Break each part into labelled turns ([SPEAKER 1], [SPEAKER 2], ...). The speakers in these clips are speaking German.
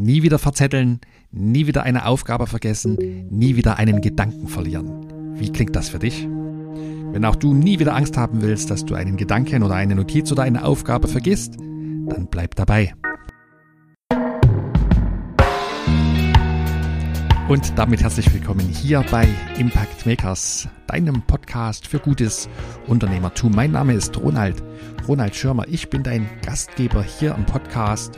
[SPEAKER 1] Nie wieder verzetteln, nie wieder eine Aufgabe vergessen, nie wieder einen Gedanken verlieren. Wie klingt das für dich? Wenn auch du nie wieder Angst haben willst, dass du einen Gedanken oder eine Notiz oder eine Aufgabe vergisst, dann bleib dabei. Und damit herzlich willkommen hier bei Impact Makers, deinem Podcast für gutes Unternehmertum. Mein Name ist Ronald, Ronald Schirmer. Ich bin dein Gastgeber hier im Podcast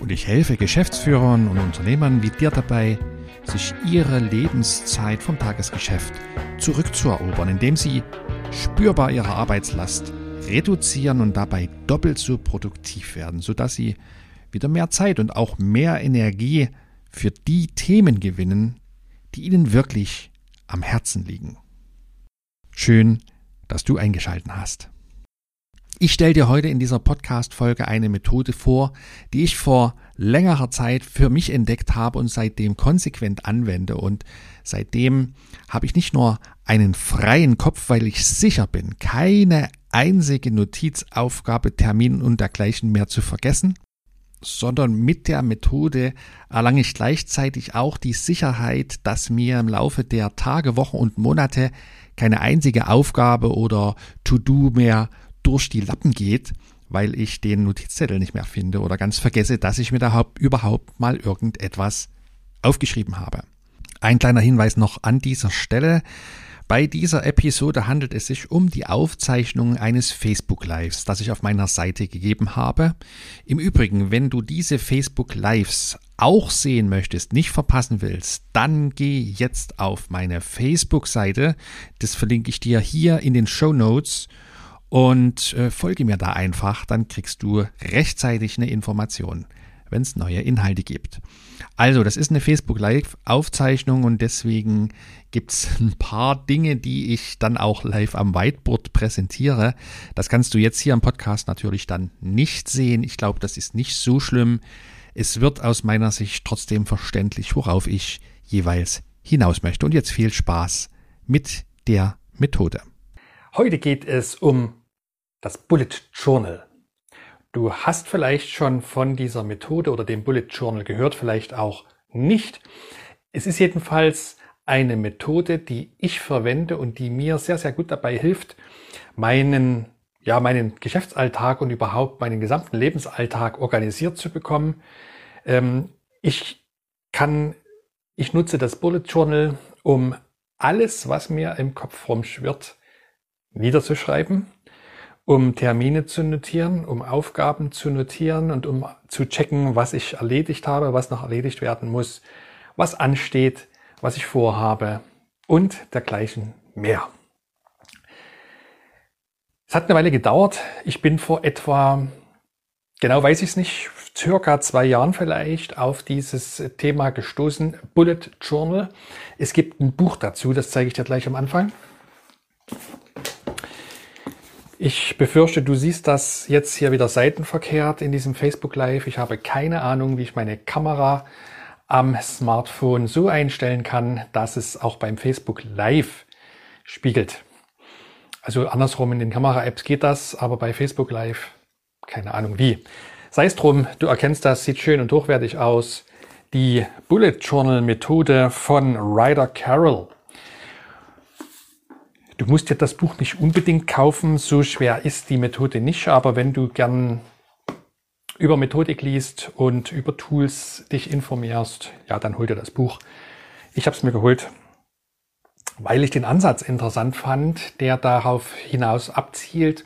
[SPEAKER 1] und ich helfe Geschäftsführern und Unternehmern wie dir dabei, sich ihre Lebenszeit vom Tagesgeschäft zurückzuerobern, indem sie spürbar ihre Arbeitslast reduzieren und dabei doppelt so produktiv werden, sodass sie wieder mehr Zeit und auch mehr Energie für die Themen gewinnen, die Ihnen wirklich am Herzen liegen. Schön, dass du eingeschalten hast. Ich stelle dir heute in dieser Podcast-Folge eine Methode vor, die ich vor längerer Zeit für mich entdeckt habe und seitdem konsequent anwende. Und seitdem habe ich nicht nur einen freien Kopf, weil ich sicher bin, keine einzige Notizaufgabe, Termin und dergleichen mehr zu vergessen, sondern mit der Methode erlange ich gleichzeitig auch die Sicherheit, dass mir im Laufe der Tage, Wochen und Monate keine einzige Aufgabe oder To-Do mehr durch die Lappen geht, weil ich den Notizzettel nicht mehr finde oder ganz vergesse, dass ich mir da überhaupt mal irgendetwas aufgeschrieben habe. Ein kleiner Hinweis noch an dieser Stelle. Bei dieser Episode handelt es sich um die Aufzeichnung eines Facebook Lives, das ich auf meiner Seite gegeben habe. Im Übrigen, wenn du diese Facebook Lives auch sehen möchtest, nicht verpassen willst, dann geh jetzt auf meine Facebook-Seite. Das verlinke ich dir hier in den Show Notes und äh, folge mir da einfach, dann kriegst du rechtzeitig eine Information wenn es neue Inhalte gibt. Also, das ist eine Facebook Live-Aufzeichnung und deswegen gibt es ein paar Dinge, die ich dann auch live am Whiteboard präsentiere. Das kannst du jetzt hier im Podcast natürlich dann nicht sehen. Ich glaube, das ist nicht so schlimm. Es wird aus meiner Sicht trotzdem verständlich, worauf ich jeweils hinaus möchte. Und jetzt viel Spaß mit der Methode. Heute geht es um das Bullet Journal. Du hast vielleicht schon von dieser Methode oder dem Bullet Journal gehört, vielleicht auch nicht. Es ist jedenfalls eine Methode, die ich verwende und die mir sehr, sehr gut dabei hilft, meinen, ja, meinen Geschäftsalltag und überhaupt meinen gesamten Lebensalltag organisiert zu bekommen. Ähm, ich kann, ich nutze das Bullet Journal, um alles, was mir im Kopf rumschwirrt, niederzuschreiben um Termine zu notieren, um Aufgaben zu notieren und um zu checken, was ich erledigt habe, was noch erledigt werden muss, was ansteht, was ich vorhabe und dergleichen mehr. Es hat eine Weile gedauert. Ich bin vor etwa, genau weiß ich es nicht, circa zwei Jahren vielleicht auf dieses Thema gestoßen. Bullet Journal. Es gibt ein Buch dazu, das zeige ich dir gleich am Anfang. Ich befürchte, du siehst das jetzt hier wieder seitenverkehrt in diesem Facebook Live. Ich habe keine Ahnung, wie ich meine Kamera am Smartphone so einstellen kann, dass es auch beim Facebook Live spiegelt. Also andersrum in den Kamera-Apps geht das, aber bei Facebook Live keine Ahnung wie. Sei es drum, du erkennst das, sieht schön und hochwertig aus. Die Bullet Journal Methode von Ryder Carroll. Du musst dir das Buch nicht unbedingt kaufen, so schwer ist die Methode nicht, aber wenn du gern über Methodik liest und über Tools dich informierst, ja, dann hol dir das Buch. Ich habe es mir geholt, weil ich den Ansatz interessant fand, der darauf hinaus abzielt,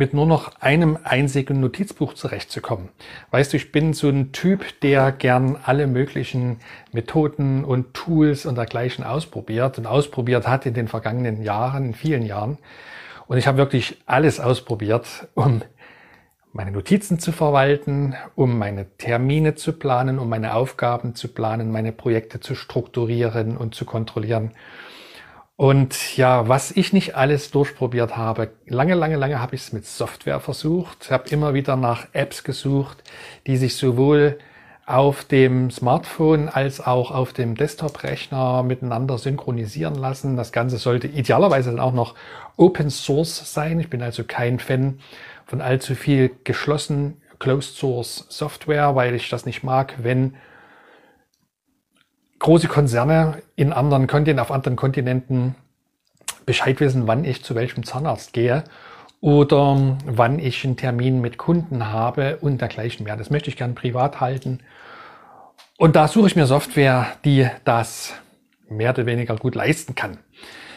[SPEAKER 1] mit nur noch einem einzigen Notizbuch zurechtzukommen. Weißt du, ich bin so ein Typ, der gern alle möglichen Methoden und Tools und dergleichen ausprobiert und ausprobiert hat in den vergangenen Jahren, in vielen Jahren. Und ich habe wirklich alles ausprobiert, um meine Notizen zu verwalten, um meine Termine zu planen, um meine Aufgaben zu planen, meine Projekte zu strukturieren und zu kontrollieren. Und ja, was ich nicht alles durchprobiert habe, lange, lange, lange habe ich es mit Software versucht, habe immer wieder nach Apps gesucht, die sich sowohl auf dem Smartphone als auch auf dem Desktop-Rechner miteinander synchronisieren lassen. Das Ganze sollte idealerweise dann auch noch Open Source sein. Ich bin also kein Fan von allzu viel geschlossen Closed Source Software, weil ich das nicht mag, wenn große Konzerne in anderen Kontinenten, auf anderen Kontinenten Bescheid wissen, wann ich zu welchem Zahnarzt gehe oder wann ich einen Termin mit Kunden habe und dergleichen mehr. Das möchte ich gern privat halten. Und da suche ich mir Software, die das mehr oder weniger gut leisten kann.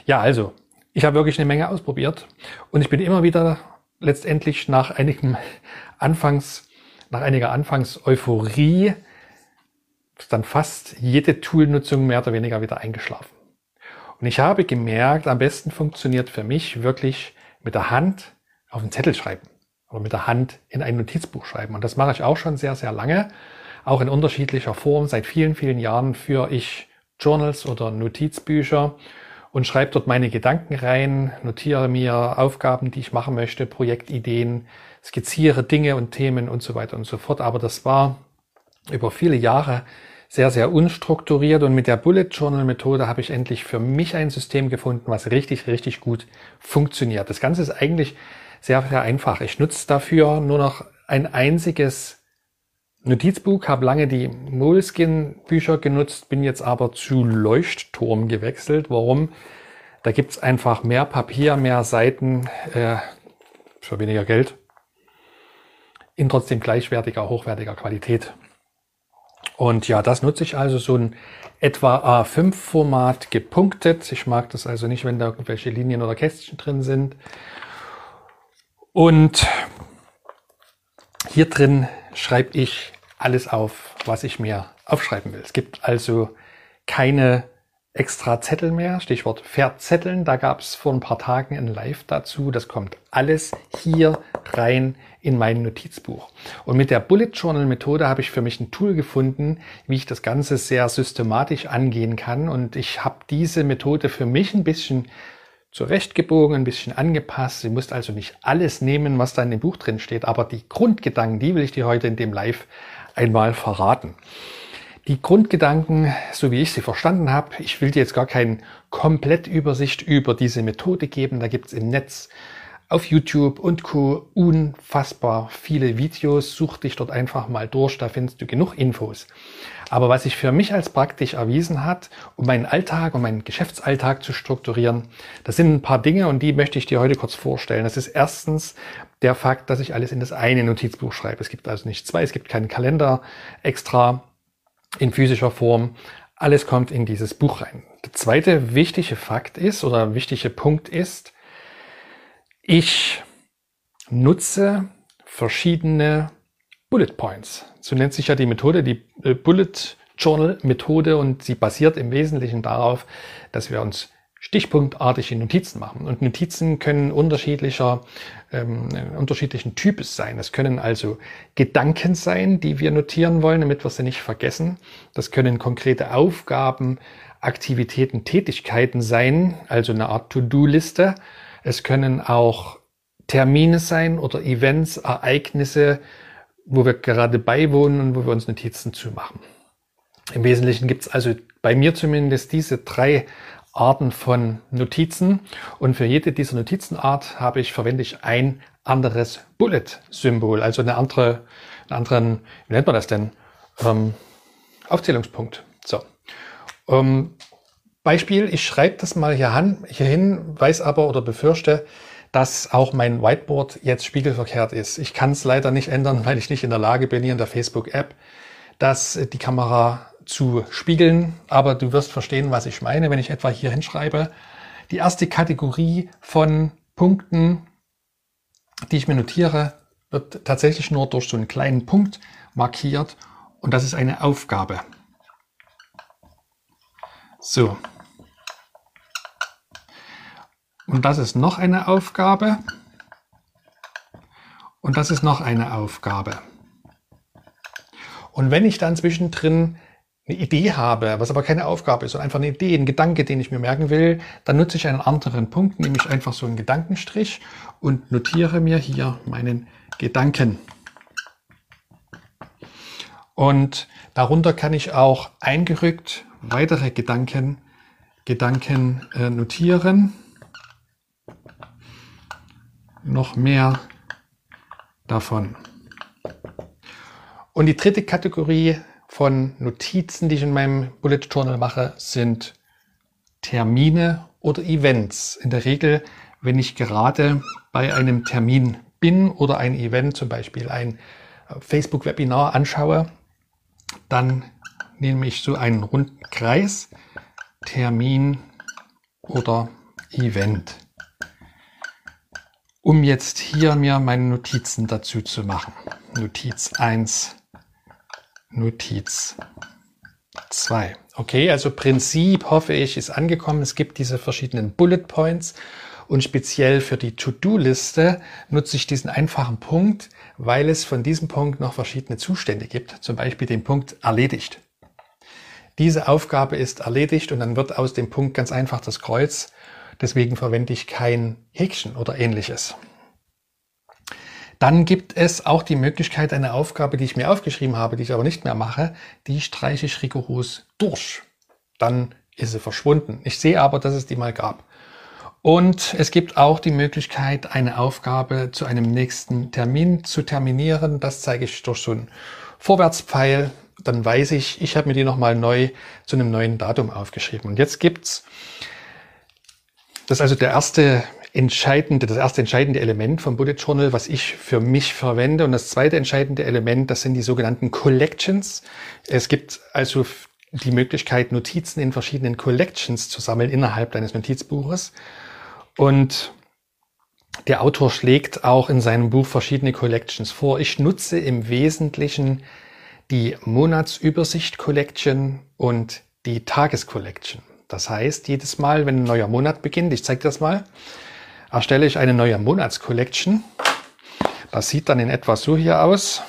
[SPEAKER 1] Ja, also, ich habe wirklich eine Menge ausprobiert und ich bin immer wieder letztendlich nach einigem Anfangs, nach einiger Anfangs-Euphorie dann fast jede Toolnutzung mehr oder weniger wieder eingeschlafen. Und ich habe gemerkt, am besten funktioniert für mich wirklich mit der Hand auf einen Zettel schreiben oder mit der Hand in ein Notizbuch schreiben. Und das mache ich auch schon sehr, sehr lange, auch in unterschiedlicher Form. Seit vielen, vielen Jahren führe ich Journals oder Notizbücher und schreibe dort meine Gedanken rein, notiere mir Aufgaben, die ich machen möchte, Projektideen, skizziere Dinge und Themen und so weiter und so fort. Aber das war über viele Jahre sehr, sehr unstrukturiert und mit der Bullet Journal Methode habe ich endlich für mich ein System gefunden, was richtig, richtig gut funktioniert. Das Ganze ist eigentlich sehr, sehr einfach. Ich nutze dafür nur noch ein einziges Notizbuch, habe lange die Moleskin-Bücher genutzt, bin jetzt aber zu Leuchtturm gewechselt. Warum? Da gibt's einfach mehr Papier, mehr Seiten äh, für weniger Geld in trotzdem gleichwertiger, hochwertiger Qualität. Und ja, das nutze ich also so ein etwa A5-Format gepunktet. Ich mag das also nicht, wenn da irgendwelche Linien oder Kästchen drin sind. Und hier drin schreibe ich alles auf, was ich mir aufschreiben will. Es gibt also keine extra Zettel mehr, Stichwort Verzetteln. Da gab es vor ein paar Tagen ein Live dazu. Das kommt alles hier rein in mein Notizbuch. Und mit der Bullet Journal Methode habe ich für mich ein Tool gefunden, wie ich das Ganze sehr systematisch angehen kann. Und ich habe diese Methode für mich ein bisschen zurechtgebogen, ein bisschen angepasst. Sie muss also nicht alles nehmen, was da in dem Buch drin steht, aber die Grundgedanken, die will ich dir heute in dem Live einmal verraten. Die Grundgedanken, so wie ich sie verstanden habe, ich will dir jetzt gar keine Komplettübersicht über diese Methode geben. Da gibt's im Netz auf YouTube und Co. unfassbar viele Videos. Such dich dort einfach mal durch, da findest du genug Infos. Aber was sich für mich als praktisch erwiesen hat, um meinen Alltag, um meinen Geschäftsalltag zu strukturieren, das sind ein paar Dinge und die möchte ich dir heute kurz vorstellen. Das ist erstens der Fakt, dass ich alles in das eine Notizbuch schreibe. Es gibt also nicht zwei, es gibt keinen Kalender extra in physischer Form. Alles kommt in dieses Buch rein. Der zweite wichtige Fakt ist oder wichtige Punkt ist, ich nutze verschiedene Bullet Points. So nennt sich ja die Methode, die äh, Bullet Journal Methode und sie basiert im Wesentlichen darauf, dass wir uns stichpunktartige Notizen machen. Und Notizen können unterschiedlicher, ähm, unterschiedlichen Types sein. Es können also Gedanken sein, die wir notieren wollen, damit wir sie nicht vergessen. Das können konkrete Aufgaben, Aktivitäten, Tätigkeiten sein, also eine Art To-Do-Liste. Es können auch Termine sein oder Events, Ereignisse, wo wir gerade beiwohnen und wo wir uns Notizen zu machen. Im Wesentlichen gibt es also bei mir zumindest diese drei Arten von Notizen und für jede dieser Notizenart habe ich, verwende ich ein anderes Bullet-Symbol, also eine andere, einen anderen, wie nennt man das denn? Ähm, Aufzählungspunkt. So. Ähm, Beispiel, ich schreibe das mal hier, an, hier hin, weiß aber oder befürchte, dass auch mein Whiteboard jetzt spiegelverkehrt ist. Ich kann es leider nicht ändern, weil ich nicht in der Lage bin, hier in der Facebook-App, dass die Kamera zu spiegeln, aber du wirst verstehen, was ich meine, wenn ich etwa hier hinschreibe. Die erste Kategorie von Punkten, die ich mir notiere, wird tatsächlich nur durch so einen kleinen Punkt markiert und das ist eine Aufgabe. So. Und das ist noch eine Aufgabe. Und das ist noch eine Aufgabe. Und wenn ich dann zwischendrin eine Idee habe, was aber keine Aufgabe ist, sondern einfach eine Idee, ein Gedanke, den ich mir merken will, dann nutze ich einen anderen Punkt, nämlich einfach so einen Gedankenstrich und notiere mir hier meinen Gedanken. Und darunter kann ich auch eingerückt weitere Gedanken, Gedanken äh, notieren. Noch mehr davon. Und die dritte Kategorie von Notizen, die ich in meinem Bullet Journal mache, sind Termine oder Events. In der Regel, wenn ich gerade bei einem Termin bin oder ein Event, zum Beispiel ein Facebook-Webinar anschaue, dann nehme ich so einen runden Kreis, Termin oder Event, um jetzt hier mir meine Notizen dazu zu machen. Notiz 1, Notiz 2. Okay, also Prinzip hoffe ich ist angekommen. Es gibt diese verschiedenen Bullet Points und speziell für die To-Do-Liste nutze ich diesen einfachen Punkt, weil es von diesem Punkt noch verschiedene Zustände gibt. Zum Beispiel den Punkt erledigt. Diese Aufgabe ist erledigt und dann wird aus dem Punkt ganz einfach das Kreuz. Deswegen verwende ich kein Häkchen oder ähnliches. Dann gibt es auch die Möglichkeit, eine Aufgabe, die ich mir aufgeschrieben habe, die ich aber nicht mehr mache, die streiche ich rigoros durch. Dann ist sie verschwunden. Ich sehe aber, dass es die mal gab. Und es gibt auch die Möglichkeit, eine Aufgabe zu einem nächsten Termin zu terminieren. Das zeige ich durch so einen Vorwärtspfeil. Dann weiß ich, ich habe mir die nochmal neu zu einem neuen Datum aufgeschrieben. Und jetzt gibt's, das ist also der erste entscheidende, das erste entscheidende Element vom Bullet Journal, was ich für mich verwende. Und das zweite entscheidende Element, das sind die sogenannten Collections. Es gibt also die Möglichkeit, Notizen in verschiedenen Collections zu sammeln innerhalb deines Notizbuches. Und der Autor schlägt auch in seinem Buch verschiedene Collections vor. Ich nutze im Wesentlichen die Monatsübersicht Collection und die Tagescollection. Das heißt, jedes Mal, wenn ein neuer Monat beginnt, ich zeige das mal, erstelle ich eine neue Monatscollection. Das sieht dann in etwa so hier aus.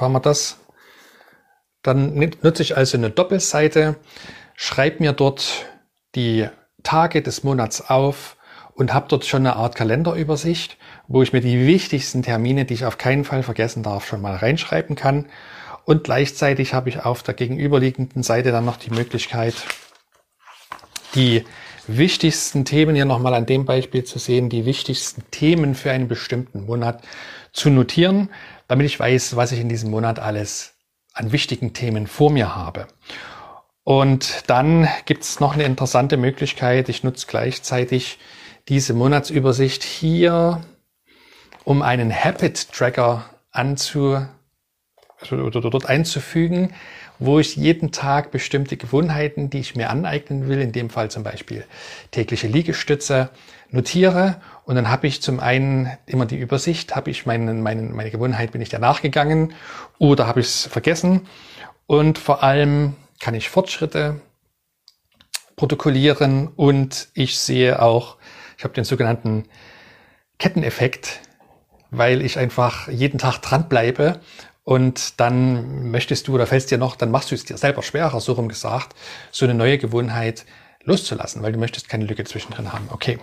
[SPEAKER 1] Machen wir das. Dann nutze ich also eine Doppelseite, schreibe mir dort die Tage des Monats auf und habe dort schon eine Art Kalenderübersicht, wo ich mir die wichtigsten Termine, die ich auf keinen Fall vergessen darf, schon mal reinschreiben kann. Und gleichzeitig habe ich auf der gegenüberliegenden Seite dann noch die Möglichkeit, die wichtigsten Themen hier nochmal an dem Beispiel zu sehen, die wichtigsten Themen für einen bestimmten Monat zu notieren, damit ich weiß, was ich in diesem Monat alles an wichtigen Themen vor mir habe. Und dann gibt es noch eine interessante Möglichkeit. Ich nutze gleichzeitig diese Monatsübersicht hier, um einen Habit Tracker anzu oder dort einzufügen, wo ich jeden Tag bestimmte Gewohnheiten, die ich mir aneignen will, in dem Fall zum Beispiel tägliche Liegestütze, notiere. Und dann habe ich zum einen immer die Übersicht, habe ich meinen, meinen, meine Gewohnheit, bin ich der nachgegangen oder habe ich es vergessen. Und vor allem kann ich Fortschritte protokollieren und ich sehe auch, ich habe den sogenannten Ketteneffekt, weil ich einfach jeden Tag dranbleibe und dann möchtest du oder fällst dir noch, dann machst du es dir selber schwerer, so rum gesagt, so eine neue Gewohnheit loszulassen, weil du möchtest keine Lücke zwischendrin haben. Okay.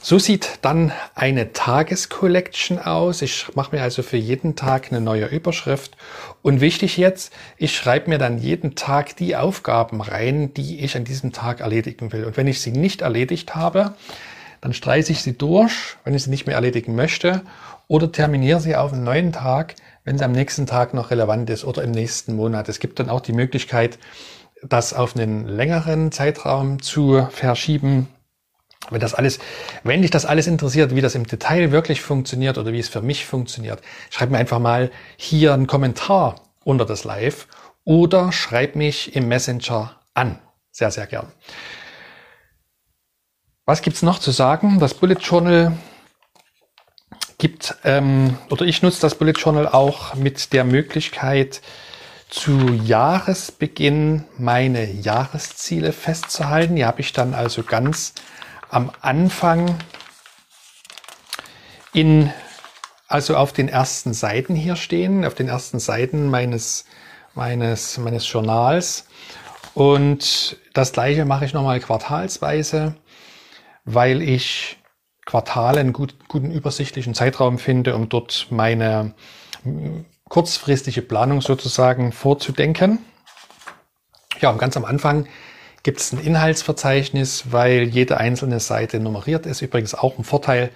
[SPEAKER 1] So sieht dann eine Tagescollection aus. Ich mache mir also für jeden Tag eine neue Überschrift. Und wichtig jetzt, ich schreibe mir dann jeden Tag die Aufgaben rein, die ich an diesem Tag erledigen will. Und wenn ich sie nicht erledigt habe, dann streiche ich sie durch, wenn ich sie nicht mehr erledigen möchte, oder terminiere sie auf einen neuen Tag, wenn es am nächsten Tag noch relevant ist oder im nächsten Monat. Es gibt dann auch die Möglichkeit, das auf einen längeren Zeitraum zu verschieben. Wenn das alles, wenn dich das alles interessiert, wie das im Detail wirklich funktioniert oder wie es für mich funktioniert, schreib mir einfach mal hier einen Kommentar unter das Live oder schreib mich im Messenger an. Sehr, sehr gern. Was gibt's noch zu sagen? Das Bullet Journal gibt, ähm, oder ich nutze das Bullet Journal auch mit der Möglichkeit, zu Jahresbeginn meine Jahresziele festzuhalten. Die habe ich dann also ganz am Anfang in, also auf den ersten Seiten hier stehen, auf den ersten Seiten meines, meines, meines Journals. Und das gleiche mache ich nochmal quartalsweise, weil ich Quartale einen gut, guten übersichtlichen Zeitraum finde, um dort meine hm, kurzfristige Planung sozusagen vorzudenken. Ja, und ganz am Anfang gibt es ein Inhaltsverzeichnis, weil jede einzelne Seite nummeriert ist. Übrigens auch ein Vorteil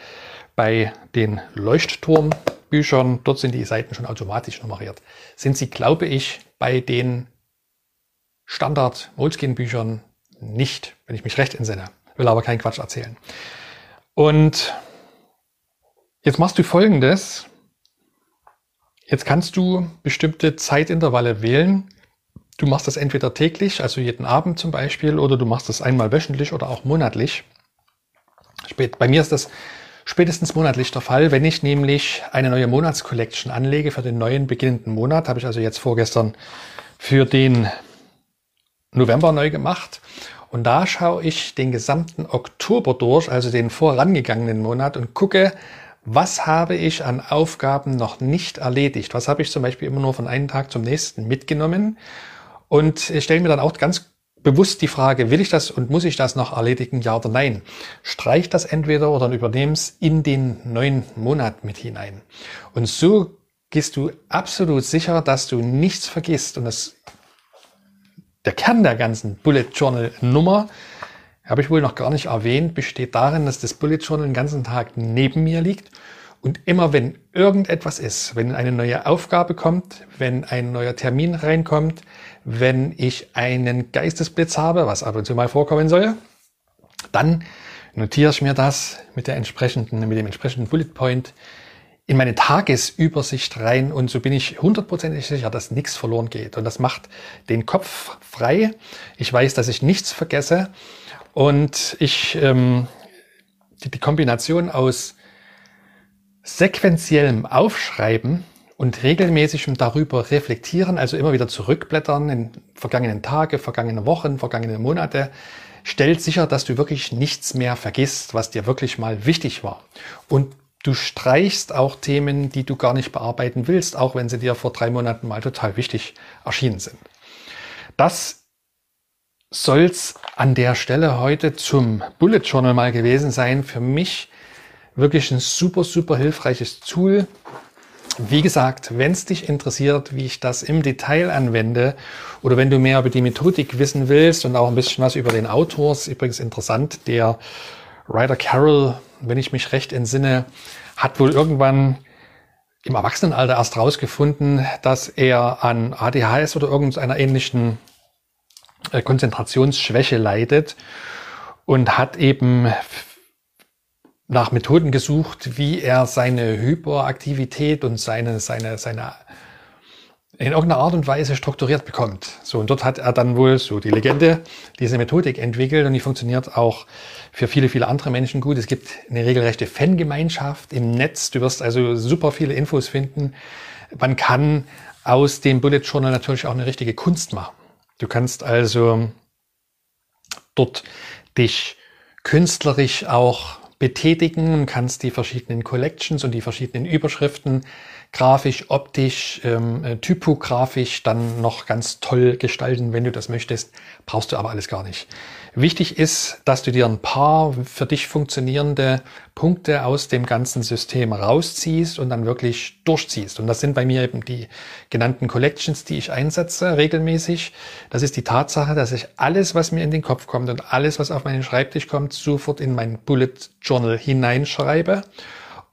[SPEAKER 1] bei den Leuchtturm Büchern, dort sind die Seiten schon automatisch nummeriert. Sind sie, glaube ich, bei den Standard Moleskine Büchern nicht, wenn ich mich recht entsinne. Will aber keinen Quatsch erzählen. Und jetzt machst du folgendes. Jetzt kannst du bestimmte Zeitintervalle wählen. Du machst das entweder täglich, also jeden Abend zum Beispiel, oder du machst das einmal wöchentlich oder auch monatlich. Bei mir ist das spätestens monatlich der Fall, wenn ich nämlich eine neue Monatscollection anlege für den neuen beginnenden Monat. Habe ich also jetzt vorgestern für den November neu gemacht. Und da schaue ich den gesamten Oktober durch, also den vorangegangenen Monat und gucke, was habe ich an Aufgaben noch nicht erledigt? Was habe ich zum Beispiel immer nur von einem Tag zum nächsten mitgenommen? Und ich stelle mir dann auch ganz bewusst die Frage, will ich das und muss ich das noch erledigen, ja oder nein? Streich das entweder oder übernehme es in den neuen Monat mit hinein. Und so gehst du absolut sicher, dass du nichts vergisst. Und das, der Kern der ganzen Bullet Journal Nummer, habe ich wohl noch gar nicht erwähnt, besteht darin, dass das Bullet Journal den ganzen Tag neben mir liegt. Und immer wenn irgendetwas ist, wenn eine neue Aufgabe kommt, wenn ein neuer Termin reinkommt, wenn ich einen Geistesblitz habe, was ab und zu mal vorkommen soll, dann notiere ich mir das mit der entsprechenden, mit dem entsprechenden Bullet Point in meine Tagesübersicht rein und so bin ich hundertprozentig sicher, dass nichts verloren geht. Und das macht den Kopf frei. Ich weiß, dass ich nichts vergesse und ich ähm, die, die Kombination aus sequenziellem Aufschreiben und regelmäßigem darüber reflektieren, also immer wieder zurückblättern in vergangenen Tage, vergangene Wochen, vergangene Monate, stellt sicher, dass du wirklich nichts mehr vergisst, was dir wirklich mal wichtig war. Und du streichst auch Themen, die du gar nicht bearbeiten willst, auch wenn sie dir vor drei Monaten mal total wichtig erschienen sind. Das soll's an der Stelle heute zum Bullet Journal mal gewesen sein. Für mich wirklich ein super, super hilfreiches Tool. Wie gesagt, wenn es dich interessiert, wie ich das im Detail anwende oder wenn du mehr über die Methodik wissen willst und auch ein bisschen was über den Autor, ist übrigens interessant, der Ryder Carroll, wenn ich mich recht entsinne, hat wohl irgendwann im Erwachsenenalter erst rausgefunden, dass er an ADHS oder irgendeiner ähnlichen äh, Konzentrationsschwäche leidet und hat eben nach Methoden gesucht, wie er seine Hyperaktivität und seine, seine, seine in irgendeiner Art und Weise strukturiert bekommt. So, und dort hat er dann wohl, so die Legende, diese Methodik entwickelt und die funktioniert auch für viele, viele andere Menschen gut. Es gibt eine regelrechte Fangemeinschaft im Netz. Du wirst also super viele Infos finden. Man kann aus dem Bullet Journal natürlich auch eine richtige Kunst machen. Du kannst also dort dich künstlerisch auch betätigen und kannst die verschiedenen Collections und die verschiedenen Überschriften grafisch, optisch, ähm, äh, typografisch dann noch ganz toll gestalten, wenn du das möchtest. Brauchst du aber alles gar nicht. Wichtig ist, dass du dir ein paar für dich funktionierende Punkte aus dem ganzen System rausziehst und dann wirklich durchziehst. Und das sind bei mir eben die genannten Collections, die ich einsetze regelmäßig. Das ist die Tatsache, dass ich alles, was mir in den Kopf kommt und alles, was auf meinen Schreibtisch kommt, sofort in mein Bullet Journal hineinschreibe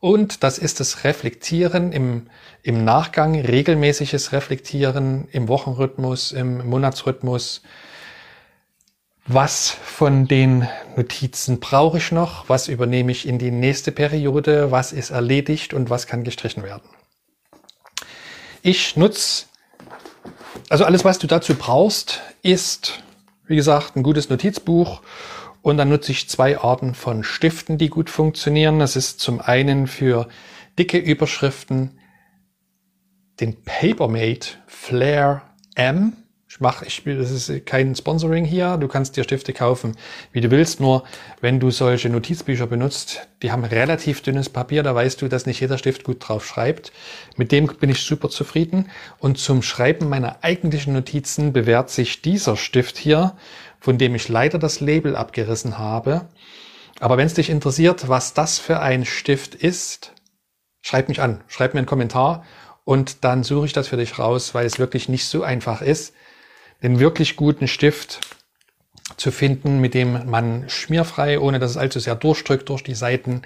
[SPEAKER 1] und das ist das Reflektieren im, im Nachgang, regelmäßiges Reflektieren im Wochenrhythmus, im Monatsrhythmus. Was von den Notizen brauche ich noch? Was übernehme ich in die nächste Periode? Was ist erledigt und was kann gestrichen werden? Ich nutze, also alles, was du dazu brauchst, ist, wie gesagt, ein gutes Notizbuch und dann nutze ich zwei Arten von Stiften, die gut funktionieren. Das ist zum einen für dicke Überschriften den Papermate Flare M. Ich mache, ich, das ist kein Sponsoring hier. Du kannst dir Stifte kaufen, wie du willst. Nur wenn du solche Notizbücher benutzt, die haben relativ dünnes Papier. Da weißt du, dass nicht jeder Stift gut drauf schreibt. Mit dem bin ich super zufrieden. Und zum Schreiben meiner eigentlichen Notizen bewährt sich dieser Stift hier von dem ich leider das Label abgerissen habe. Aber wenn es dich interessiert, was das für ein Stift ist, schreib mich an, schreib mir einen Kommentar und dann suche ich das für dich raus, weil es wirklich nicht so einfach ist, den wirklich guten Stift zu finden, mit dem man schmierfrei, ohne dass es allzu sehr durchdrückt durch die Seiten,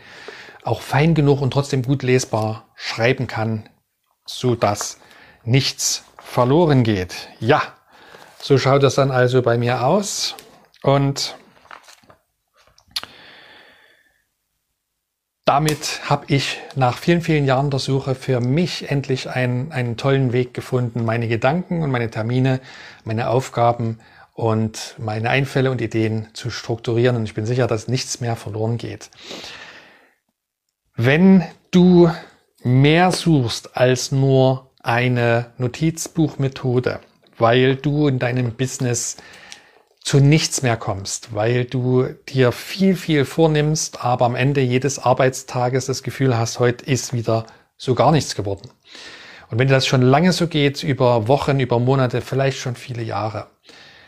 [SPEAKER 1] auch fein genug und trotzdem gut lesbar schreiben kann, so dass nichts verloren geht. Ja, so schaut das dann also bei mir aus und damit habe ich nach vielen, vielen Jahren der Suche für mich endlich einen, einen tollen Weg gefunden, meine Gedanken und meine Termine, meine Aufgaben und meine Einfälle und Ideen zu strukturieren. Und ich bin sicher, dass nichts mehr verloren geht. Wenn du mehr suchst als nur eine Notizbuchmethode, weil du in deinem Business zu nichts mehr kommst, weil du dir viel, viel vornimmst, aber am Ende jedes Arbeitstages das Gefühl hast, heute ist wieder so gar nichts geworden. Und wenn dir das schon lange so geht, über Wochen, über Monate, vielleicht schon viele Jahre,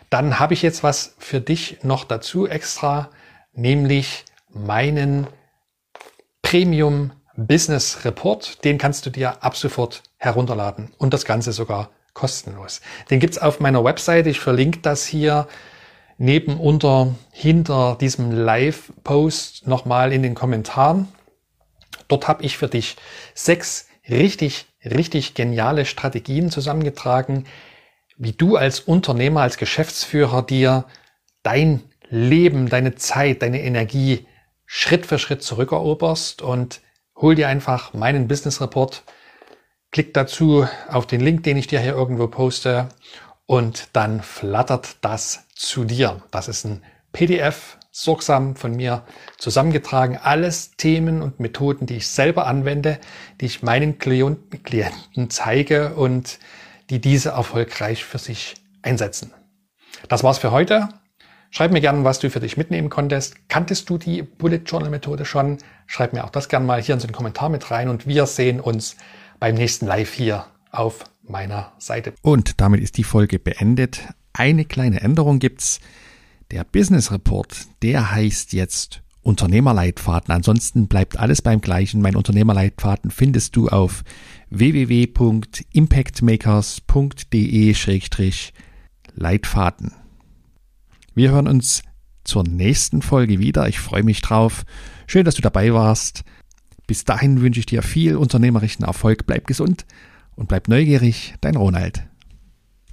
[SPEAKER 1] dann habe ich jetzt was für dich noch dazu extra, nämlich meinen Premium Business Report. Den kannst du dir ab sofort herunterladen und das Ganze sogar kostenlos. Den gibt's auf meiner Webseite. Ich verlinke das hier neben unter hinter diesem Live-Post nochmal in den Kommentaren. Dort habe ich für dich sechs richtig, richtig geniale Strategien zusammengetragen, wie du als Unternehmer, als Geschäftsführer dir dein Leben, deine Zeit, deine Energie Schritt für Schritt zurückeroberst und hol dir einfach meinen Business Report, klick dazu auf den Link, den ich dir hier irgendwo poste und dann flattert das zu dir. Das ist ein PDF, sorgsam von mir zusammengetragen. Alles Themen und Methoden, die ich selber anwende, die ich meinen Klienten, Klienten zeige und die diese erfolgreich für sich einsetzen. Das war's für heute. Schreib mir gerne, was du für dich mitnehmen konntest. Kanntest du die Bullet Journal Methode schon? Schreib mir auch das gerne mal hier in so einen Kommentar mit rein und wir sehen uns beim nächsten Live hier auf meiner Seite.
[SPEAKER 2] Und damit ist die Folge beendet. Eine kleine Änderung gibt's. Der Business Report, der heißt jetzt Unternehmerleitfaden. Ansonsten bleibt alles beim gleichen. Mein Unternehmerleitfaden findest du auf www.impactmakers.de-leitfaden. Wir hören uns zur nächsten Folge wieder. Ich freue mich drauf. Schön, dass du dabei warst. Bis dahin wünsche ich dir viel unternehmerischen Erfolg. Bleib gesund und bleib neugierig. Dein Ronald.